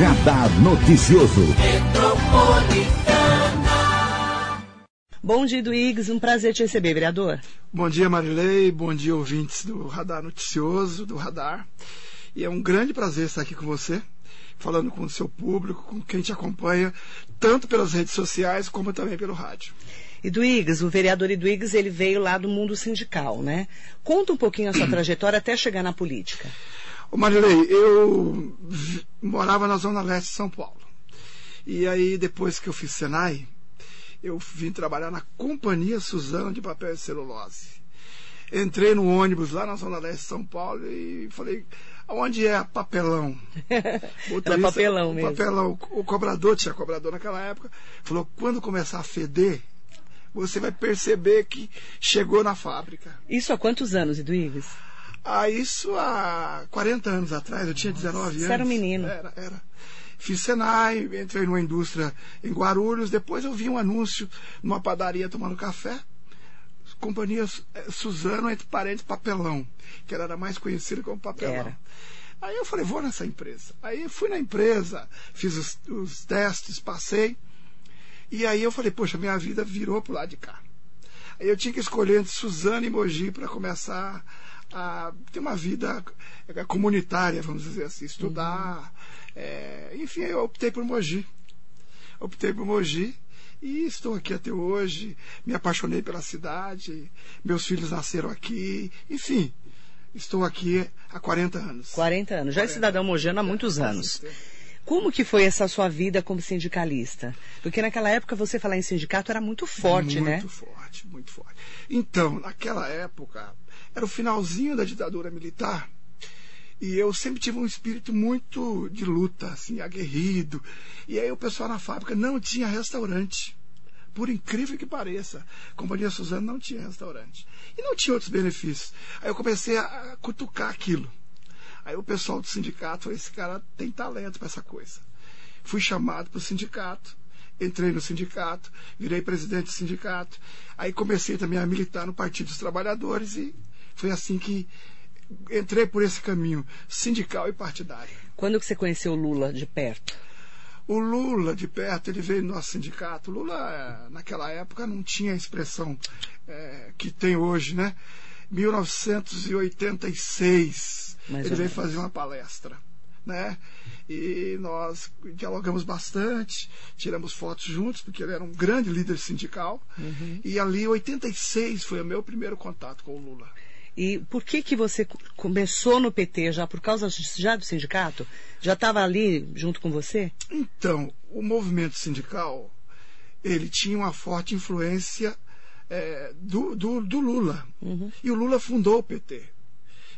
Radar Noticioso. Bom dia, Duígues. Um prazer te receber, vereador. Bom dia, Marilei. Bom dia, ouvintes do Radar Noticioso, do Radar. E é um grande prazer estar aqui com você, falando com o seu público, com quem te acompanha, tanto pelas redes sociais como também pelo rádio. E Duígues, o vereador Eduígues, ele veio lá do mundo sindical, né? Conta um pouquinho a sua trajetória até chegar na política. Ô Marilei, eu morava na Zona Leste de São Paulo. E aí, depois que eu fiz Senai, eu vim trabalhar na Companhia Suzano de Papel e Celulose. Entrei no ônibus lá na Zona Leste de São Paulo e falei, onde é papelão? Era papelão mesmo. Papelão. O cobrador, tinha cobrador naquela época, falou, quando começar a feder, você vai perceber que chegou na fábrica. Isso há quantos anos, Eduígues? Ah, isso há 40 anos atrás, eu tinha 19 anos. Você era um menino. Era, era. Fiz Senai, entrei numa indústria em Guarulhos, depois eu vi um anúncio numa padaria tomando café. Companhia eh, Suzano, entre parentes, Papelão, que era mais conhecida como Papelão. Era. Aí eu falei, vou nessa empresa. Aí fui na empresa, fiz os, os testes, passei. E aí eu falei, poxa, minha vida virou pro lado de cá. Aí eu tinha que escolher entre Suzano e Mogi para começar a ter uma vida é, comunitária, vamos dizer assim, estudar. Uhum. É, enfim, eu optei por Mogi. Optei por Mogi e estou aqui até hoje. Me apaixonei pela cidade, meus filhos nasceram aqui, enfim. Estou aqui há 40 anos. 40 anos. Já 40. é cidadão mojano há muitos é, anos. Como que foi essa sua vida como sindicalista? Porque naquela época você falar em sindicato era muito forte, muito né? Muito forte, muito forte. Então, naquela época, era o finalzinho da ditadura militar. E eu sempre tive um espírito muito de luta, assim, aguerrido. E aí o pessoal na fábrica não tinha restaurante. Por incrível que pareça, a Companhia Suzano não tinha restaurante. E não tinha outros benefícios. Aí eu comecei a cutucar aquilo. Aí o pessoal do sindicato falou: esse cara tem talento para essa coisa. Fui chamado para o sindicato, entrei no sindicato, virei presidente do sindicato. Aí comecei também a militar no Partido dos Trabalhadores e foi assim que entrei por esse caminho sindical e partidário. Quando que você conheceu o Lula de perto? O Lula, de perto, ele veio no nosso sindicato. O Lula, naquela época, não tinha a expressão é, que tem hoje, né? 1986, Mais ele veio fazer uma palestra, né? E nós dialogamos bastante, tiramos fotos juntos, porque ele era um grande líder sindical. Uhum. E ali, 86, foi o meu primeiro contato com o Lula. E por que que você começou no PT já por causa já do sindicato? Já estava ali junto com você? Então, o movimento sindical ele tinha uma forte influência é, do, do, do, Lula. Uhum. E o Lula fundou o PT.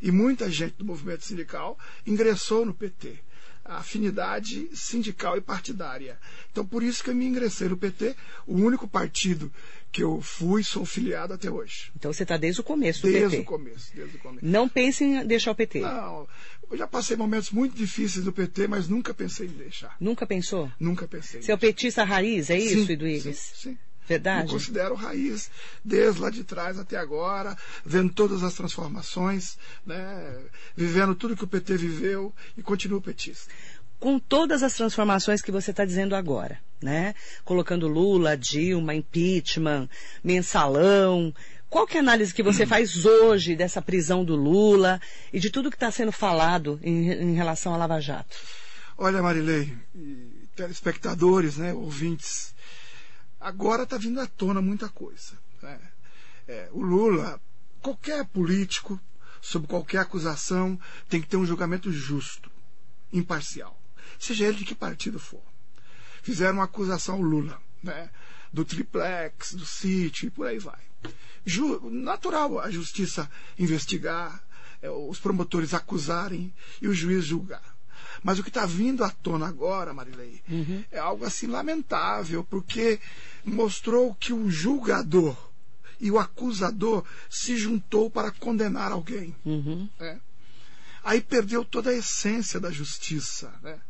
E muita gente do movimento sindical ingressou no PT afinidade sindical e partidária. Então, por isso que eu me ingressei no PT, o único partido que eu fui, sou filiado até hoje. Então, você está desde o começo do desde PT? Desde o começo, desde o começo. Não pense em deixar o PT? Não, eu já passei momentos muito difíceis do PT, mas nunca pensei em deixar. Nunca pensou? Nunca pensei. Você é o petista raiz, é isso, sim, Eduígues? Sim, sim. Verdade? Me considero raiz, desde lá de trás até agora, vendo todas as transformações, né, vivendo tudo que o PT viveu e continuo petista com todas as transformações que você está dizendo agora, né? Colocando Lula, Dilma, impeachment, mensalão. Qual que é a análise que você faz hoje dessa prisão do Lula e de tudo que está sendo falado em, em, relação à Lava Jato? Olha, Marilei, telespectadores, né, ouvintes, agora está vindo à tona muita coisa. Né? É, o Lula, qualquer político, sob qualquer acusação, tem que ter um julgamento justo, imparcial seja ele de que partido for. Fizeram uma acusação ao Lula, né? do triplex, do e por aí vai. Ju, natural a justiça investigar, é, os promotores acusarem e o juiz julgar. Mas o que está vindo à tona agora, Marilei, uhum. é algo assim lamentável, porque mostrou que o julgador e o acusador se juntou para condenar alguém. Uhum. Né? Aí perdeu toda a essência da justiça. Né?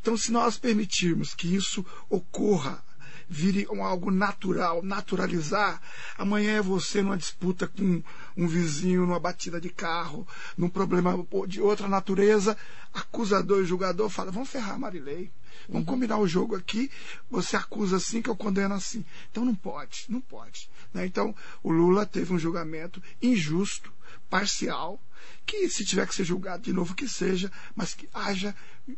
Então, se nós permitirmos que isso ocorra vire um algo natural, naturalizar. Amanhã é você numa disputa com um vizinho, numa batida de carro, num problema de outra natureza, acusador e julgador fala, vamos ferrar Marilei. Vamos uhum. combinar o jogo aqui, você acusa assim que eu condeno assim. Então não pode, não pode. Né? Então o Lula teve um julgamento injusto, parcial, que se tiver que ser julgado de novo que seja, mas que haja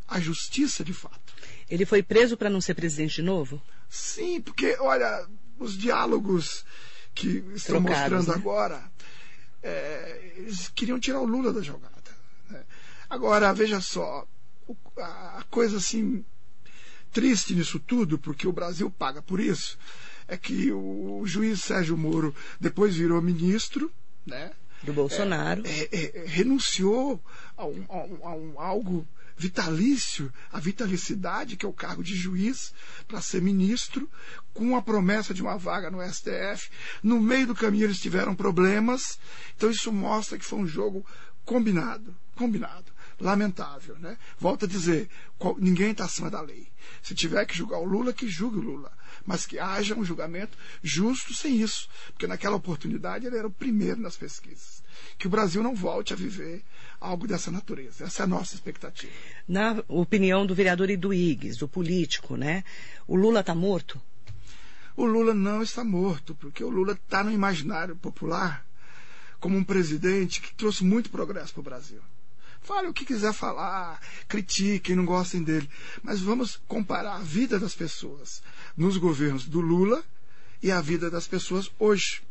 a justiça de fato. Ele foi preso para não ser presidente de novo? Sim, porque, olha, os diálogos que estão Trocados, mostrando né? agora, é, eles queriam tirar o Lula da jogada. Né? Agora, veja só, a coisa assim triste nisso tudo, porque o Brasil paga por isso, é que o juiz Sérgio Moro depois virou ministro, né? Do Bolsonaro. É, é, é, renunciou a, um, a, um, a um, algo vitalício, a vitalicidade, que é o cargo de juiz, para ser ministro, com a promessa de uma vaga no STF. No meio do caminho eles tiveram problemas, então isso mostra que foi um jogo combinado. Combinado lamentável. Né? Volto a dizer, ninguém está acima da lei. Se tiver que julgar o Lula, que julgue o Lula. Mas que haja um julgamento justo sem isso. Porque naquela oportunidade ele era o primeiro nas pesquisas. Que o Brasil não volte a viver algo dessa natureza. Essa é a nossa expectativa. Na opinião do vereador Iduígues, do político, né? O Lula está morto? O Lula não está morto, porque o Lula está no imaginário popular como um presidente que trouxe muito progresso para o Brasil. Fale o que quiser falar, critiquem, não gostem dele. Mas vamos comparar a vida das pessoas nos governos do Lula e a vida das pessoas hoje.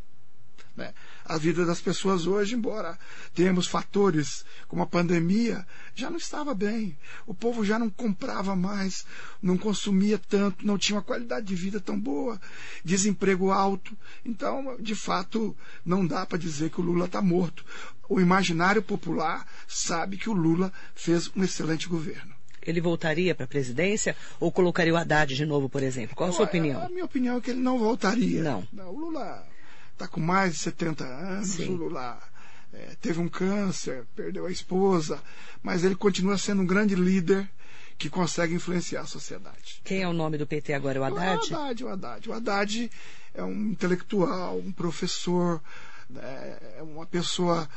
Né? A vida das pessoas hoje, embora tenhamos fatores como a pandemia, já não estava bem. O povo já não comprava mais, não consumia tanto, não tinha uma qualidade de vida tão boa, desemprego alto. Então, de fato, não dá para dizer que o Lula está morto. O imaginário popular sabe que o Lula fez um excelente governo ele voltaria para a presidência ou colocaria o Haddad de novo, por exemplo? Qual a sua opinião? A minha opinião é que ele não voltaria. Não. o Lula está com mais de 70 anos, Sim. o Lula é, teve um câncer, perdeu a esposa, mas ele continua sendo um grande líder que consegue influenciar a sociedade. Quem é o nome do PT agora? O Haddad? O Haddad, o Haddad. O Haddad é um intelectual, um professor, né, é uma pessoa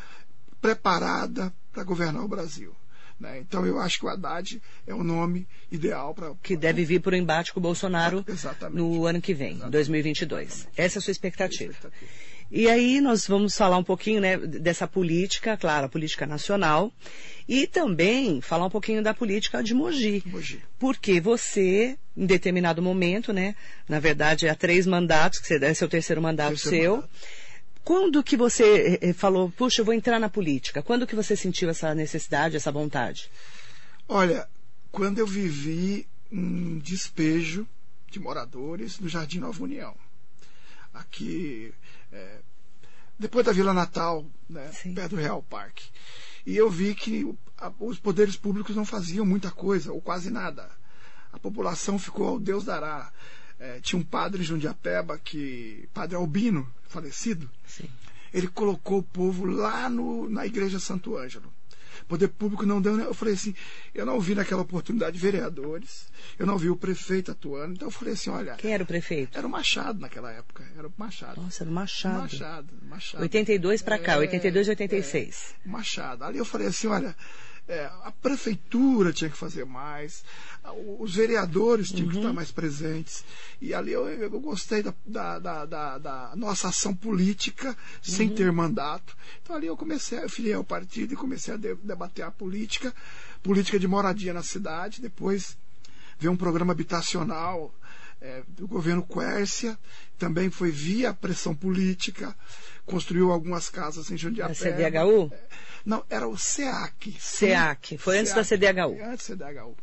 preparada para governar o Brasil. Né? Então eu acho que o Haddad é o nome ideal para. Que deve vir para o embate com o Bolsonaro no ano que vem, Exatamente. 2022. Exatamente. Essa é a sua expectativa. expectativa. E aí nós vamos falar um pouquinho né, dessa política, claro, a política nacional, e também falar um pouquinho da política de Mogi. Mogi. Porque você, em determinado momento, né, na verdade há três mandatos, que você é seu terceiro mandato terceiro seu, mandato quando que você eh, eh, falou, puxa, eu vou entrar na política? Quando que você sentiu essa necessidade, essa vontade? Olha, quando eu vivi um despejo de moradores no Jardim Nova União. Aqui, é, depois da Vila Natal, né, perto do Real Parque. E eu vi que a, os poderes públicos não faziam muita coisa, ou quase nada. A população ficou ao Deus dará. É, tinha um padre em Jundiapeba, que, padre Albino, falecido, Sim. ele colocou o povo lá no, na igreja Santo Ângelo. Poder público não deu. Eu falei assim, eu não vi naquela oportunidade vereadores, eu não vi o prefeito atuando, então eu falei assim, olha. Quem era o prefeito? Era o Machado naquela época, era o Machado. Nossa, era o Machado. Machado, Machado. 82 para cá, é, 82 e 86. É, Machado. Ali eu falei assim, olha, é, a prefeitura tinha que fazer mais, os vereadores tinham uhum. que estar mais presentes. E ali eu, eu gostei da, da, da, da, nossa ação política sem uhum. ter mandato. Então ali eu comecei, eu filiei ao partido e comecei a debater a política, política de moradia na cidade, depois veio um programa habitacional é, do governo Quércia, também foi via pressão política, construiu algumas casas em Jundiapé. A CDHU? Não, era o SEAC. SEAC, foi antes da CDHU. Antes da CDHU.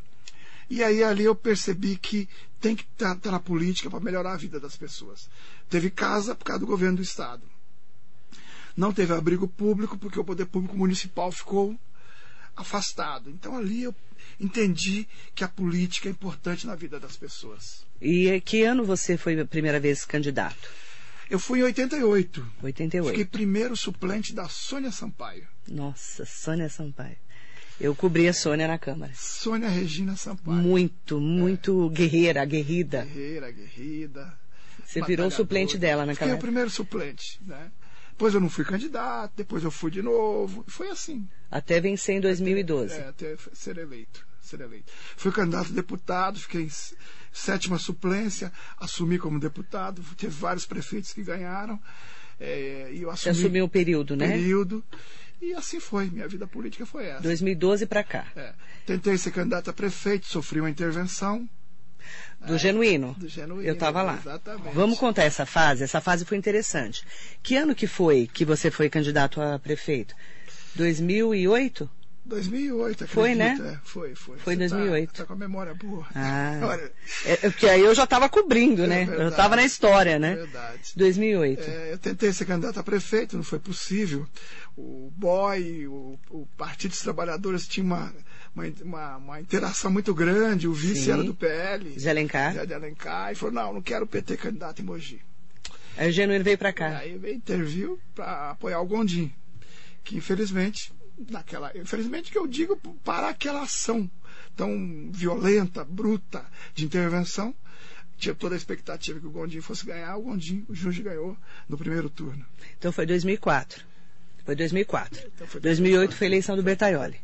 E aí ali eu percebi que tem que estar tá, tá na política para melhorar a vida das pessoas. Teve casa por causa do governo do Estado. Não teve abrigo público porque o poder público municipal ficou afastado. Então ali eu entendi que a política é importante na vida das pessoas. E que ano você foi a primeira vez candidato? Eu fui em 88. 88. Fiquei primeiro suplente da Sônia Sampaio. Nossa, Sônia Sampaio. Eu cobri a Sônia na Câmara. Sônia Regina Sampaio. Muito, muito guerreira, aguerrida. Guerreira, aguerrida. Você virou o suplente dela Fiquei naquela o época. primeiro suplente, né? Depois eu não fui candidato, depois eu fui de novo. Foi assim. Até vencer em 2012. É, até ser eleito. Ser eleito. Fui candidato a deputado, fiquei em sétima suplência, assumi como deputado, teve vários prefeitos que ganharam. é, e eu Você assumi assumiu o período, né? período. E assim foi, minha vida política foi essa. 2012 pra cá. É. Tentei ser candidato a prefeito, sofri uma intervenção Do Genuíno. do Genuíno. Eu estava lá. Exatamente. Vamos contar essa fase? Essa fase foi interessante. Que ano que foi que você foi candidato a prefeito? 2008? 2008, Foi, acredita? né? É, foi, foi. Foi em Você tá- 2008. Tá, com a memória boa. Ah. Olha, É, é porque aí eu já estava cobrindo, né? É eu verdade. estava na história, né? Verdade. 2008. É, eu tentei ser candidato a prefeito, não foi possível. O BOI, o, o Partido dos Trabalhadores tinha uma, uma, uma, uma interação muito grande, o vice Sim. era do PL, Zé Alencar. De Alencar, e falou, não, não quero o PT candidato em Mogi. Aí o Genuíno veio pra cá. Aí veio interviu para apoiar o Gondim, que infelizmente, naquela, infelizmente que eu digo para aquela ação tão violenta, bruta de intervenção, tinha toda a expectativa que o Gondim fosse ganhar, o Gondim, o Junge ganhou no primeiro turno. Então foi 2004. Foi 2004. Então foi 2008 foi a eleição do Bertaioli.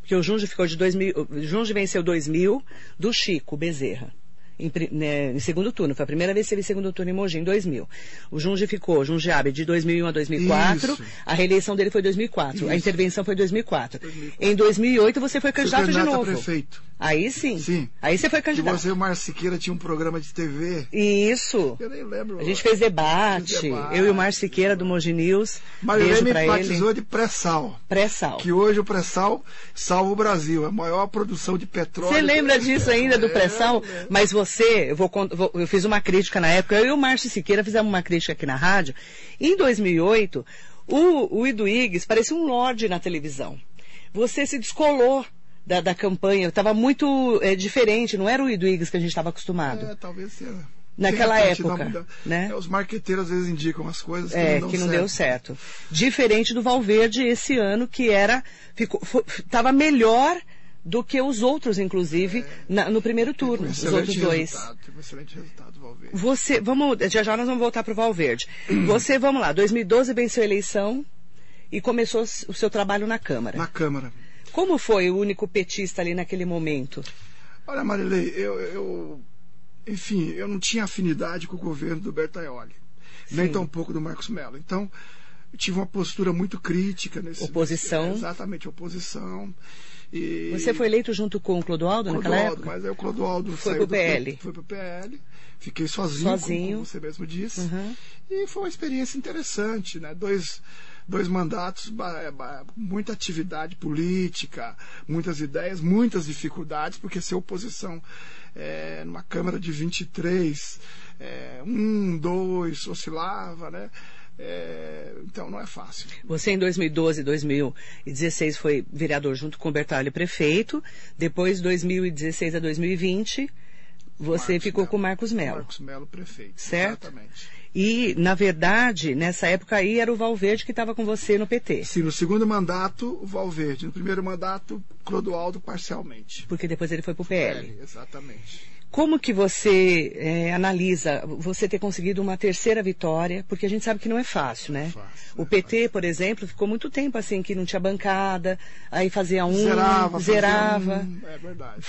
Porque o Junge ficou de 2000, o Junge venceu 2000 do Chico Bezerra. Em, né, em segundo turno, foi a primeira vez que teve segundo turno em Mogi, em 2000. O Junge ficou, Junge Abe, de 2001 a 2004. Isso. A reeleição dele foi 2004. A Isso. intervenção foi 2004. 2004. Em 2008 você foi candidato de candidato a novo. prefeito. Aí sim. Sim. Aí você foi candidato. você e o Márcio Siqueira tinha um programa de TV. Isso. Eu nem lembro. A gente fez debate. Fez debate. Eu e o Márcio Siqueira do Mogi News. Marilene me pra ele. batizou de pré-sal. Pré-sal. Que hoje o pré-sal salva o Brasil. É a maior produção de petróleo. Você lembra disso ainda do É, pré-sal? lembro. Mas você, eu, vou- eu fiz uma crítica na época, eu e o Márcio Siqueira fizemos uma crítica aqui na rádio. Em 2008, o, o Iduígues parecia um lorde na televisão. Você se descolou da, da campanha, estava muito eh, diferente, não era o Iduígues que a gente estava acostumado. É, talvez seja. Naquela época, né? É, os marqueteiros às vezes indicam as coisas que É, não dão que não certo. deu certo. Diferente do Valverde esse ano, que era. Estava melhor do que os outros, inclusive, na- no primeiro Teve um turno. Os outros dois. um excelente resultado, Valverde. Você, vamos, já já nós vamos voltar para o Valverde. Você, vamos lá, 2012 venceu a eleição e começou o seu trabalho na Câmara. Na Câmara. Como foi o único petista ali naquele momento? Olha, Marilei, eu, eu- enfim, eu não tinha afinidade com o governo do Bertaioli, nem Sim. tão pouco do Marcos Mello. Então, eu tive uma postura muito crítica nesse. Oposição. nesse- exatamente, oposição. E Você foi eleito junto com o Clodoaldo naquela Clodoaldo, época? mas aí o Clodoaldo Foi saiu pro PL. Do, foi pro PL. Fiquei sozinho, Sozinho. como você mesmo disse. Uhum. E foi uma experiência interessante, né? Dois, dois mandatos, muita atividade política, muitas ideias, muitas dificuldades, porque ser oposição é, numa Câmara de 23, é, um, dois, oscilava, né? É, então não é fácil. Você em 2012, 2016 foi vereador junto com o Bertalho prefeito. Depois, 2016 a 2020, você Marcos ficou Mello. com o Marcos Mello. Marcos Melo, prefeito. Certo. Exatamente. E, na verdade, nessa época aí era o Valverde que estava com você no PT. Sim, no segundo mandato, o Valverde. No primeiro mandato, Clodoaldo parcialmente. Porque depois ele foi pro PL. PL, exatamente. Como que você eh, analisa você ter conseguido uma terceira vitória? Porque a gente sabe que não é fácil, né? fácil, o não é PT, por exemplo, ficou muito tempo assim que não tinha bancada, aí fazia um, zerava, zerava. um, é verdade.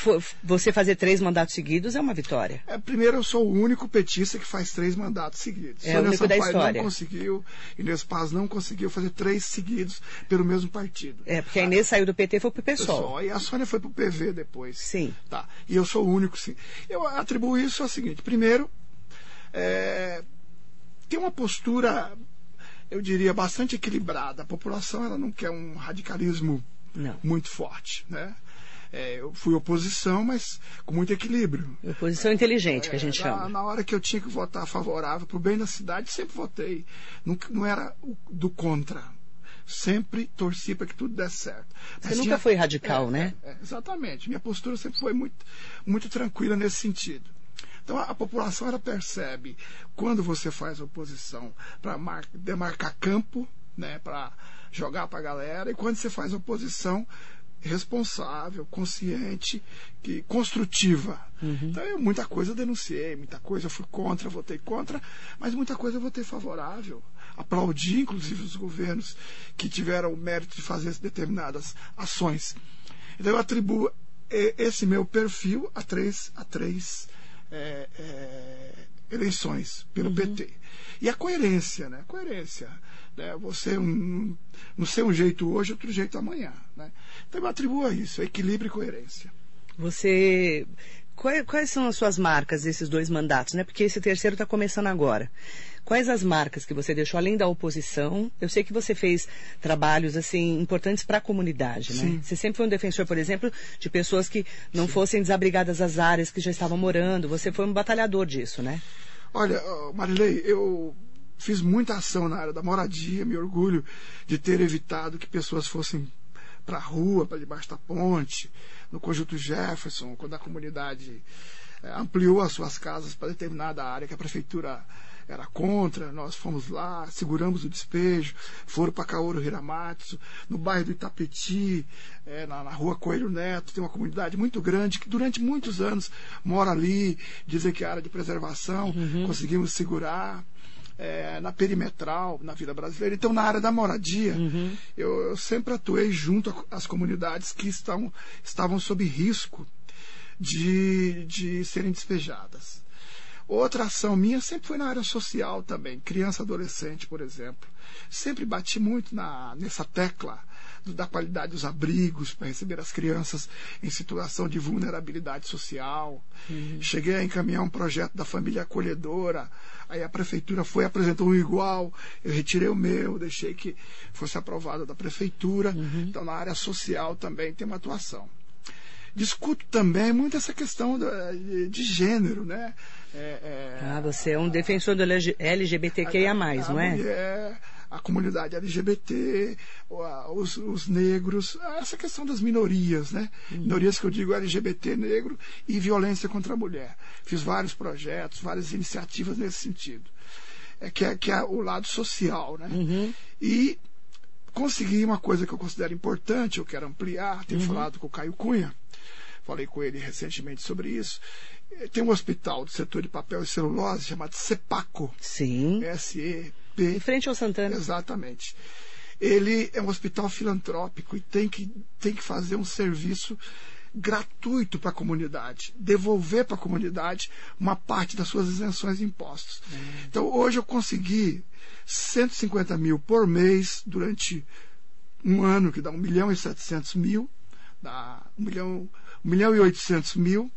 Você fazer três mandatos seguidos é uma vitória. É, primeiro, eu sou o único petista que faz três mandatos seguidos. É o único da história. não conseguiu, Inês Paz não conseguiu fazer três seguidos pelo mesmo partido. É, porque a Inês saiu do PT e foi pro PSOL. Pessoal, e a Sônia foi pro PV depois. Sim. Tá. E eu sou o único, sim. Eu atribuo isso ao seguinte: primeiro, é, tem uma postura, eu diria, bastante equilibrada. A população ela não quer um radicalismo Não. muito forte, né? É, eu fui oposição, mas com muito equilíbrio. Oposição inteligente, que a gente É, na, chama. na hora que eu tinha que votar favorável para o bem da cidade, sempre votei. Nunca, não era do contra. Sempre torci para que tudo desse certo. Você Mas nunca tinha- foi radical, é, né? é, é, exatamente. Minha postura sempre foi muito, muito tranquila nesse sentido. Então a, a população ela percebe quando você faz oposição para demarcar campo, né, para jogar para a galera, e quando você faz oposição responsável, consciente, que construtiva. Então, eu, muita coisa eu denunciei, muita coisa eu fui contra, votei contra, mas muita coisa eu votei favorável. Aplaudi, inclusive, os governos que tiveram o mérito de fazer determinadas ações. Então, eu atribuo eh, esse meu perfil a três, a três eh, eh, eleições pelo PT. E a coerência, né? Coerência. Né? Você um, não ser um jeito hoje, outro jeito amanhã. Né? Então eu atribuo a isso, a equilíbrio e coerência. Você. Quais, quais são as suas marcas desses dois mandatos, né? Porque esse terceiro está começando agora. Quais as marcas que você deixou além da oposição? Eu sei que você fez trabalhos assim importantes para a comunidade, né? Sim. Você sempre foi um defensor, por exemplo, de pessoas que não fossem desabrigadas às áreas que já estavam morando. Você foi um batalhador disso, né? Olha, Marilei, eu fiz muita ação na área da moradia, me orgulho de ter evitado que pessoas fossem para a rua, para debaixo da ponte, no Conjunto Jefferson, quando a comunidade eh, ampliou as suas casas para determinada área que a prefeitura era contra, nós fomos lá, seguramos o despejo, foram para Kaoru Hiramatsu, no bairro do Itapeti, eh, na, na rua Coelho Neto, tem uma comunidade muito grande que durante muitos anos mora ali, dizem que é área de preservação, conseguimos segurar é, na perimetral, na vida brasileira. Então, na área da moradia, eu, eu sempre atuei junto às comunidades que estão, estavam sob risco de, de serem despejadas. Outra ação minha sempre foi na área social também, criança adolescente, por exemplo. Sempre bati muito na, nessa tecla do- da qualidade dos abrigos para receber as crianças em situação de vulnerabilidade social. Cheguei a encaminhar um projeto da família acolhedora, aí a prefeitura foi apresentou um igual, eu retirei o meu, deixei que fosse aprovado da prefeitura. Então, na área social também tem uma atuação discuto também muito essa questão de gênero, né? É, é, Ah, você é um defensor do LG LGBTQIA+, não é? mulher, a comunidade LGBT, a- os, os negros, essa questão das minorias, né? Uhum. Minorias que eu digo LGBT, negro e violência contra a mulher. Fiz vários projetos, várias iniciativas nesse sentido. É que é, que é o lado social, né? Uhum. E consegui uma coisa que eu considero importante, eu quero ampliar, tenho falado com o Caio Cunha, falei com ele recentemente sobre isso. Tem um hospital do setor de papel e celulose chamado CEPACO, Sim. S-E-P. Em frente ao Santana. Exatamente. Ele é um hospital filantrópico e tem que, tem que fazer um serviço gratuito para a comunidade, devolver para a comunidade uma parte das suas isenções de impostos. Então, hoje eu consegui 150 mil por mês durante um ano, que dá 1 milhão e 700 mil, dá 1 milhão, 1 milhão e 800 mil,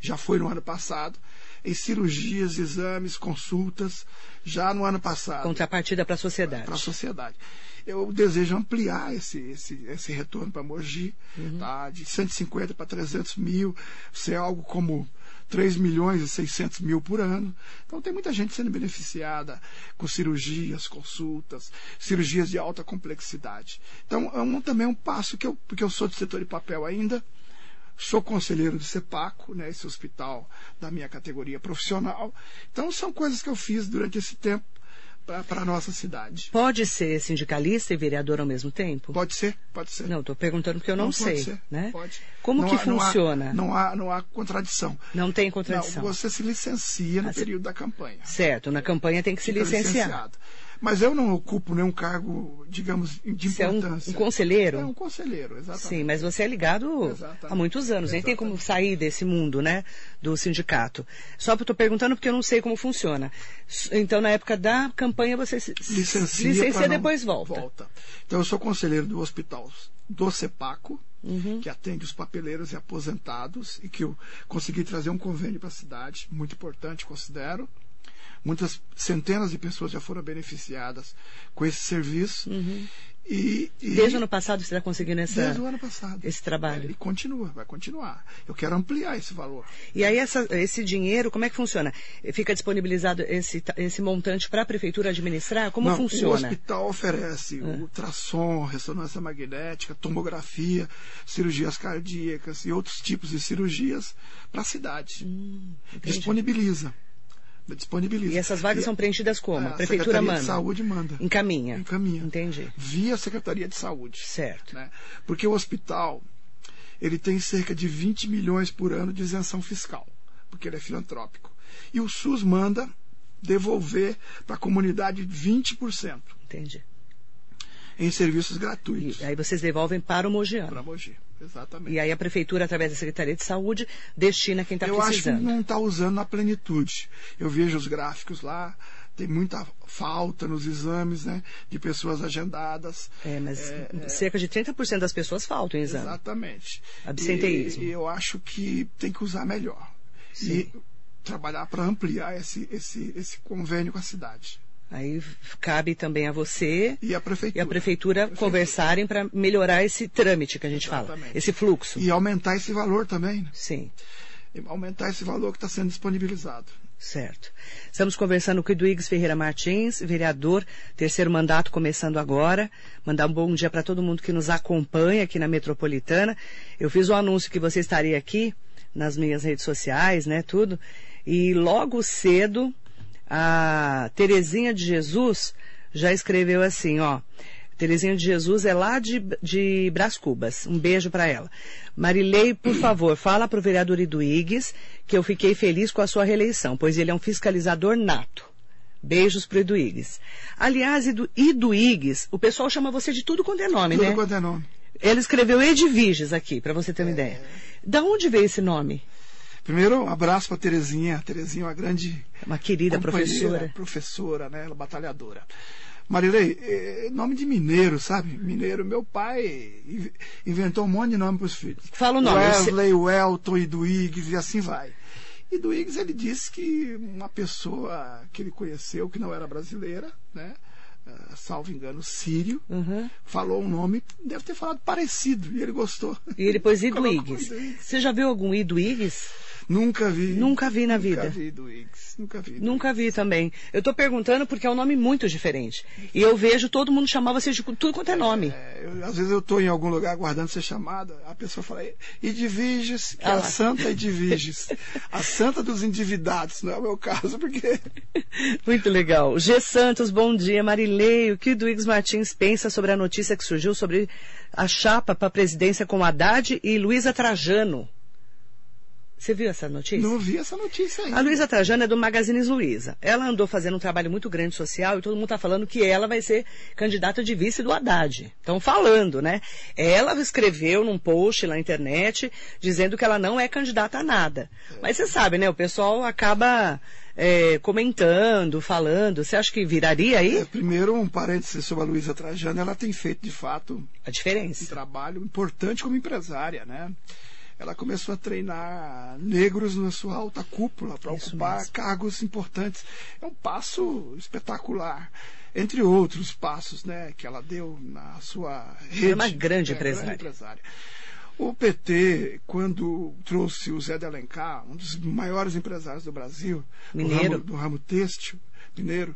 já foi no ano passado, em cirurgias, exames, consultas, já no ano passado Contrapartida para a sociedade. para a sociedade. Eu desejo ampliar esse, esse, esse retorno para Mogi, tá? de 150 para 300 mil, ser algo como 3 milhões e 600 mil por ano. Então tem muita gente sendo beneficiada com cirurgias, consultas, cirurgias de alta complexidade. Então é um, também um passo que eu, porque eu sou do setor de papel ainda, sou conselheiro do CEPACO, né, esse hospital da minha categoria profissional. Então são coisas que eu fiz durante esse tempo para a nossa cidade. Pode ser sindicalista e vereador ao mesmo tempo? Pode ser, pode ser. Não, estou perguntando porque eu não, pode sei. ser, né? pode. Como Não que há- não há- funciona? Não há, não há contradição. Não tem contradição. Não, você se licencia no Ah, período da campanha. Certo, na campanha tem que se Fica licenciar. licenciado. Mas eu não ocupo nenhum cargo, digamos, de Você é um, importância. um conselheiro? É um conselheiro, exatamente. Sim, mas você é ligado Exatamente. há muitos anos, nem tem como sair desse mundo, né, do sindicato. Só estou perguntando porque eu não sei como funciona. Então, na época da campanha, você licencia, licencia depois volta. Então eu sou conselheiro do hospital do CEPACO, Uhum. que atende os papeleiros e aposentados e que eu consegui trazer um convênio para a cidade, muito importante, considero. Muitas centenas de pessoas já foram beneficiadas com esse serviço. E, e Uhum. Desde o ano passado você está conseguindo essa, desde o ano passado. esse trabalho. É, e continua, vai continuar. Eu quero ampliar esse valor. E aí essa- esse dinheiro, como é que funciona? Fica disponibilizado esse, esse montante para a prefeitura administrar? Como Não, O funciona? hospital oferece ultrassom, ressonância magnética, tomografia, cirurgias cardíacas e outros tipos de cirurgias para a cidade. Hum, Disponibiliza. Disponibiliza. E essas vagas E são preenchidas como? a A prefeitura Secretaria manda? de Saúde manda. Encaminha. Encaminha. Entendi. Via Secretaria de Saúde. Certo. né? Porque o hospital ele tem cerca de 20 milhões por ano de isenção fiscal, porque ele é filantrópico. E o SUS manda devolver para a comunidade 20% Entendi. Em serviços gratuitos E aí vocês devolvem para o para Mogiano. Mogi. Exatamente. E aí a prefeitura, através da Secretaria de Saúde, destina quem está Eu acho que precisando. não está usando na plenitude. Eu vejo os gráficos lá, tem muita falta nos exames, né? De pessoas agendadas. É, mas cerca de 30% das pessoas faltam em exame. Exatamente. Absenteísmo. E, e eu acho que tem que usar melhor. Sim. E trabalhar para ampliar esse, esse, esse convênio com a cidade. Aí cabe também a você E a e prefeitura. a prefeitura conversarem para melhorar esse trâmite que a gente fala, Exatamente. esse fluxo. E aumentar esse valor também. né? Sim. E aumentar esse valor que está sendo disponibilizado. Certo. Estamos conversando com o Eduígues Ferreira Martins, vereador, terceiro mandato começando agora. Mandar um bom dia para todo mundo que nos acompanha aqui na Metropolitana. Eu fiz o anúncio que você estaria aqui nas minhas redes sociais, né, tudo. E logo cedo, a Terezinha de Jesus já escreveu assim, ó. Terezinha de Jesus é lá de, de Brás Cubas. Um beijo para ela. Marilei, por favor, fala para o vereador Iduígues que eu fiquei feliz com a sua reeleição, pois ele é um fiscalizador nato. Beijos pro Iduígues. Aliás, Idu, Iduígues, o pessoal chama você de tudo quanto é nome, Tudo né? quanto é nome. Ele escreveu Edviges aqui, para você ter uma ideia. Da onde veio esse nome? Primeiro, um abraço para Terezinha. A Terezinha é uma grande Uma querida professora. professora, né? Ela é batalhadora. Marilei, é nome de mineiro, sabe? Mineiro. Meu pai in- inventou um monte de nome para os filhos. Fala o nome. Wesley, Welton, Iduígues e assim vai. Iduígues, ele disse que uma pessoa que ele conheceu, que não era brasileira, né? Ah, salvo engano, sírio, Uhum. falou um nome, deve ter falado parecido, e ele gostou. E ele pôs. Iduígues. Você já viu algum Iduígues? Nunca vi. Nunca vi na vida. Nunca vi Iduígues. Nunca vi. Nunca vi também. Eu estou perguntando porque é um nome muito diferente. E eu vejo todo mundo chamar você de tudo quanto é nome. É, eu- às vezes eu estou em algum lugar aguardando ser chamada, a pessoa fala, Edviges, que é Ah a lá. santa Edviges. a santa dos endividados, não é o meu caso, porque Muito legal. G. Santos, bom dia. Marilei, o que o Duígues Martins pensa sobre a notícia que surgiu sobre a chapa para a presidência com Haddad e Luísa Trajano? Você viu essa notícia? não vi essa notícia ainda. A Luísa Trajano é do Magazines Luiza. Ela andou fazendo um trabalho muito grande social e todo mundo está falando que ela vai ser candidata de vice do Haddad. Estão falando, né? Ela escreveu num post lá na internet dizendo que ela não é candidata a nada. Mas você sabe, né? O pessoal acaba é, comentando, falando. Você acha que viraria aí É, primeiro, um parênteses sobre a Luísa Trajano, ela tem feito, de fato, a um diferença? trabalho importante como empresária, né? Ela começou a treinar negros na sua alta cúpula para ocupar mesmo. cargos importantes. É um passo espetacular. Entre outros passos né, que ela deu na sua rede. uma grande É, empresária. empresária. O PT, quando trouxe o Zé de Alencar, um dos maiores empresários do Brasil, do ramo, do ramo têxtil, mineiro,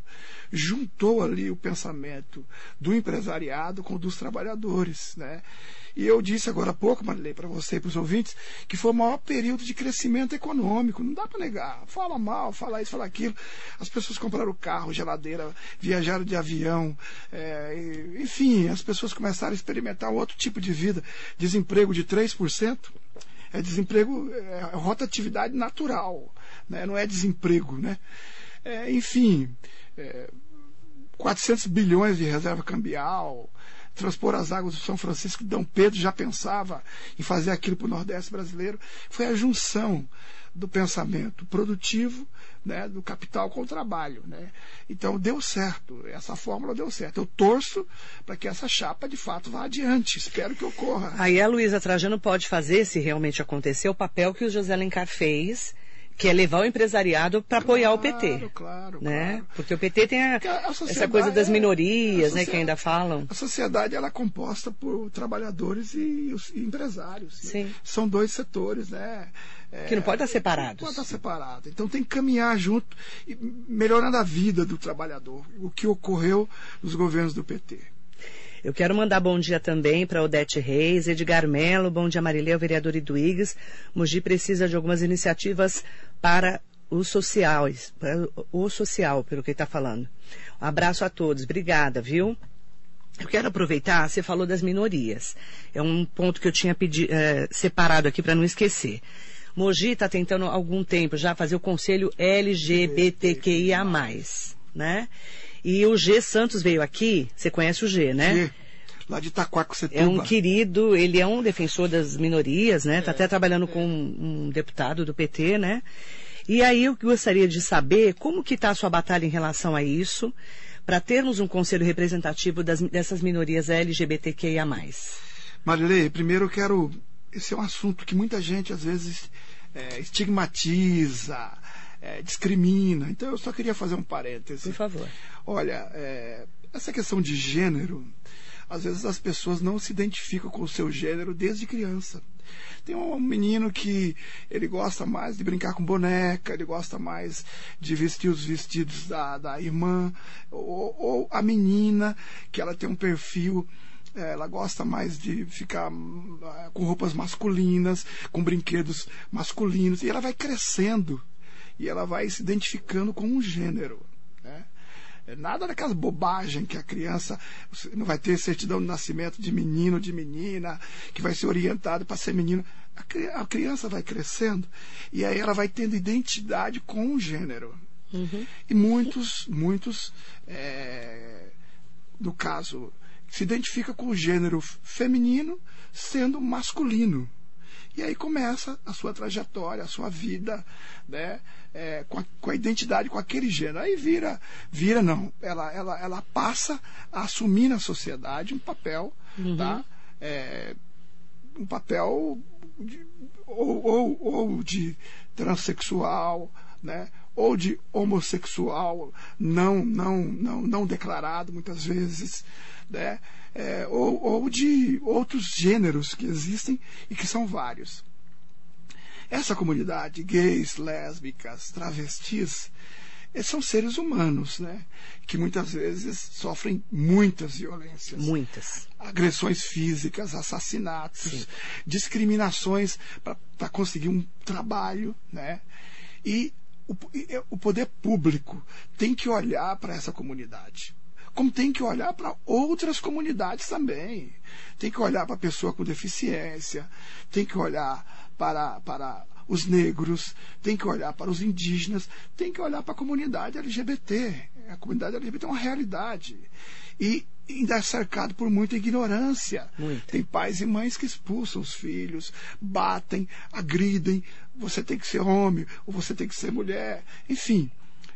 juntou ali o pensamento do empresariado com o dos trabalhadores, né? E eu disse agora há pouco, Marilei, para você e para os ouvintes, que foi o maior período de crescimento econômico. Não dá para negar. Fala mal, fala isso, fala aquilo. As pessoas compraram carro, geladeira, viajaram de avião. é, enfim, as pessoas começaram a experimentar outro tipo de vida. Desemprego de 3%. É desemprego, é rotatividade natural, né? não é desemprego. Né? É, enfim, é, 400 bilhões de reserva cambial, transpor as águas do São Francisco, Dom Pedro já pensava em fazer aquilo para o Nordeste brasileiro. Foi a junção do pensamento produtivo, né, do capital com o trabalho. Né? Então deu certo, essa fórmula deu certo. Eu torço para que essa chapa de fato vá adiante, espero que ocorra. Aí a Luísa Trajano pode fazer, se realmente acontecer, o papel que o José Alencar fez, que é levar o empresariado para apoiar o PT. Claro, claro, né? claro. Porque o PT tem a- a essa coisa das é- minorias, a né, que ainda falam. A sociedade ela é composta por trabalhadores e, os- e empresários. né? Sim. São dois setores, né? É, Que não pode estar separados. Não pode estar separado. Então tem que caminhar junto e melhorando a vida do trabalhador, o que ocorreu nos governos do PT. Eu quero mandar bom dia também para Odete Reis, Edgar Melo, bom dia Marileu, vereador Iduígues. Mogi precisa de algumas iniciativas para os sociais, o social, pelo que está falando. Um abraço a todos, obrigada, viu? Eu quero aproveitar, você falou das minorias. É um ponto que eu tinha pedi, é, separado aqui para não esquecer. Mogi está tentando há algum tempo já fazer o conselho LGBTQIA+, né? E o G Santos veio aqui, você conhece o G, né? G, lá de Itaquaquecetuba. É um querido, ele é um defensor das minorias, né? Está é, até trabalhando é. com um, um deputado do PT, né? E aí eu gostaria de saber como que está a sua batalha em relação a isso, para termos um conselho representativo das, dessas minorias LGBTQIA+. Marilei, primeiro eu quero... Esse é um assunto que muita gente, às vezes, é, estigmatiza, é, discrimina. Então eu só queria fazer um parêntese. Por favor. Olha, é, essa questão de gênero, às vezes as pessoas não se identificam com o seu gênero desde criança. Tem um menino que ele gosta mais de brincar com boneca, ele gosta mais de vestir os vestidos da, da irmã, ou, ou a menina que ela tem um perfil é, ela gosta mais de ficar é, com roupas masculinas, com brinquedos masculinos, e ela vai crescendo e ela vai se identificando com um gênero. Né? É nada daquelas bobagens que a criança não vai ter certidão de nascimento de menino, de menina, que vai ser orientado para ser menino. A criança vai crescendo e aí ela vai tendo identidade com o gênero. Uhum. E muitos, muitos, é, no caso, se identifica com o gênero feminino sendo masculino. E aí começa a sua trajetória, a sua vida, né? É, com, a, com, a, identidade, com aquele gênero. Aí vira, vira não, ela, ela, ela passa a assumir na sociedade um papel, uhum. tá? É, um papel de, ou, ou, ou de transexual, né? ou de homossexual não, não, não, não declarado muitas vezes, né? É, ou, ou de outros gêneros que existem e que são vários. Essa comunidade, gays, lésbicas, travestis, são seres humanos, né? Que muitas vezes sofrem muitas violências. Muitas. Agressões físicas, assassinatos, Sim. discriminações para conseguir um trabalho, né? E o, o poder público tem que olhar para essa comunidade como tem que olhar para outras comunidades também. Tem que olhar para a pessoa com deficiência, tem que olhar para, para os negros, tem que olhar para os indígenas, tem que olhar para a comunidade LGBT. A comunidade LGBT é uma realidade. E ainda é cercado por muita ignorância. Muito. Tem pais e mães que expulsam os filhos, batem, agridem. Você tem que ser homem, ou você tem que ser mulher. Enfim,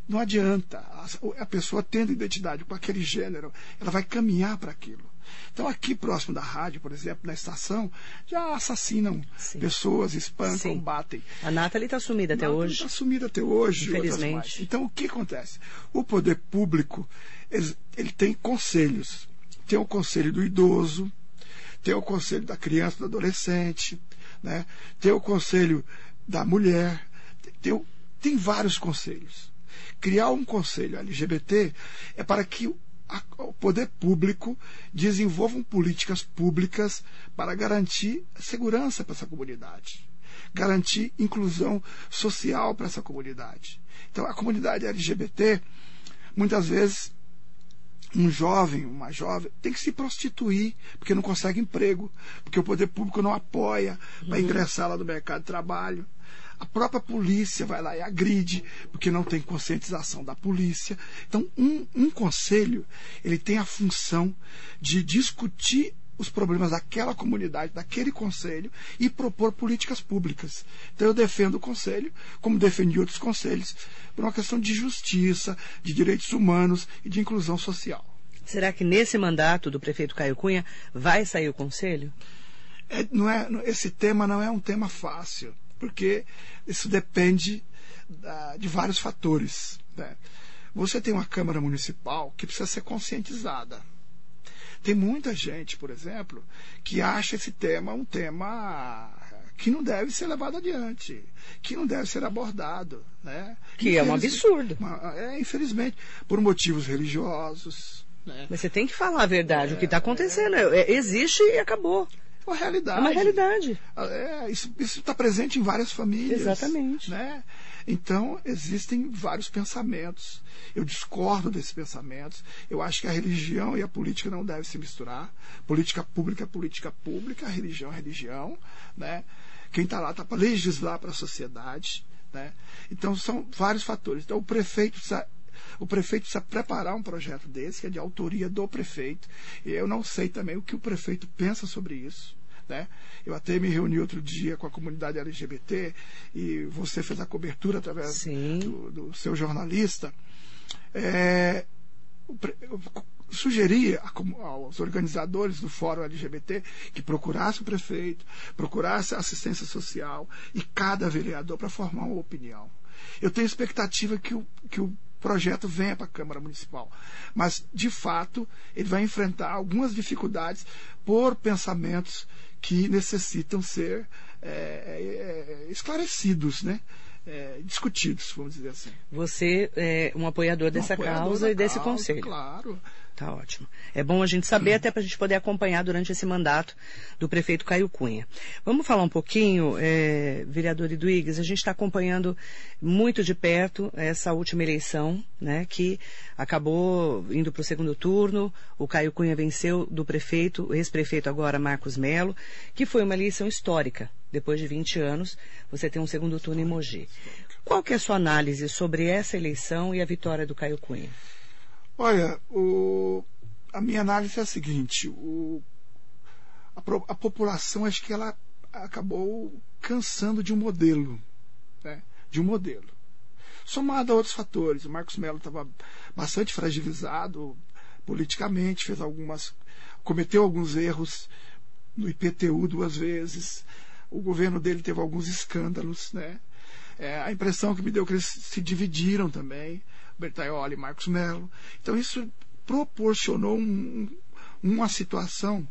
não adianta. A, a pessoa tendo identidade com aquele gênero, ela vai caminhar para aquilo. Então, aqui próximo da rádio, por exemplo, na estação, já assassinam Sim. pessoas, espancam, Sim. batem. A Nathalie está sumida até hoje. Está sumida até hoje. Infelizmente. Então, o que acontece? O poder público, ele, ele tem conselhos. Tem o conselho do idoso, tem o conselho da criança, do adolescente, né? tem o conselho da mulher, tem, tem vários conselhos. Criar um conselho LGBT é para que o poder público desenvolvam políticas públicas para garantir segurança para essa comunidade, garantir inclusão social para essa comunidade. Então, a comunidade LGBT, muitas vezes, um jovem, uma jovem, tem que se prostituir porque não consegue emprego, porque o poder público não apoia para uhum. ingressar lá no mercado de trabalho. A própria polícia vai lá e agride, porque não tem conscientização da polícia. Então, um, um conselho, ele tem a função de discutir os problemas daquela comunidade, daquele conselho e propor políticas públicas. Então eu defendo o conselho, como defendi outros conselhos, por uma questão de justiça, de direitos humanos e de inclusão social. Será que nesse mandato do prefeito Caio Cunha vai sair o conselho? É, não é, esse tema não é um tema fácil porque isso depende da, de vários fatores. Né? Você tem uma Câmara Municipal que precisa ser conscientizada. Tem muita gente, por exemplo, que acha esse tema um tema que não deve ser levado adiante, que não deve ser abordado. Né? Que é um absurdo. É, infelizmente, por motivos religiosos. Né? Mas você tem que falar a verdade, é, o que está acontecendo. É, existe e acabou uma realidade. É uma realidade. É, isso está presente em várias famílias. Exatamente. Né? Então, existem vários pensamentos. Eu discordo desses pensamentos. Eu acho que a religião e a política não devem se misturar. Política pública é política pública, a religião é religião. Né? Quem está lá está para legislar para a sociedade. Né? Então, são vários fatores. Então, o prefeito precisa o prefeito precisa preparar um projeto desse, que é de autoria do prefeito. E eu não sei também o que o prefeito pensa sobre isso. Né? Eu até me reuni outro dia com a comunidade LGBT e você fez a cobertura através do, do, seu jornalista. É, sugeria aos organizadores do Fórum LGBT que procurasse o prefeito, procurasse a assistência social e cada vereador para formar uma opinião. Eu tenho expectativa que o, que o projeto venha para a Câmara Municipal. Mas, de fato, ele vai enfrentar algumas dificuldades por pensamentos que necessitam ser é, é, esclarecidos, né? É, discutidos, vamos dizer assim. Você é um apoiador dessa um apoiador causa e desse causa, conselho. Claro. Tá ótimo. É bom a gente saber, até para a gente poder acompanhar durante esse mandato do prefeito Caio Cunha. Vamos falar um pouquinho, é, vereador Eduígues, a gente está acompanhando muito de perto essa última eleição, né, que acabou indo para o segundo turno. O Caio Cunha venceu do prefeito, o ex-prefeito agora Marcos Melo, que foi uma eleição histórica. Depois de 20 anos, você tem um segundo turno em Mogi. Qual que é a sua análise sobre essa eleição e a vitória do Caio Cunha? Olha, o, a minha análise é a seguinte: o, a, a, população acho que ela acabou cansando de um modelo, né? de um modelo. Somado a outros fatores, o Marcos Melo estava bastante fragilizado politicamente, fez algumas, cometeu alguns erros no IPTU duas vezes. O governo dele teve alguns escândalos, né? É, a impressão que me deu é que eles se dividiram também. Bertaioli e Marcos Melo. Então isso proporcionou um, uma situação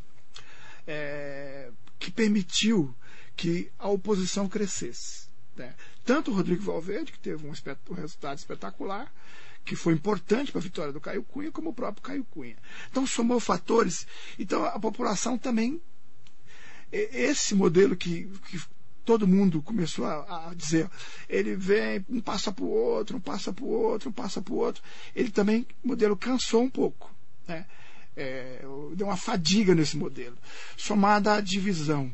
é, que permitiu que a oposição crescesse. Né? Tanto o Rodrigo Valverde, que teve um, um resultado espetacular, que foi importante para a vitória do Caio Cunha, como o próprio Caio Cunha. Então somou fatores. Então a população também. Esse modelo que, que todo mundo começou a, a dizer, ele vem, um passa para o outro, um passa para o outro, um passa para o outro. Ele também, o modelo cansou um pouco. Né? É, deu uma fadiga nesse modelo, somada à divisão.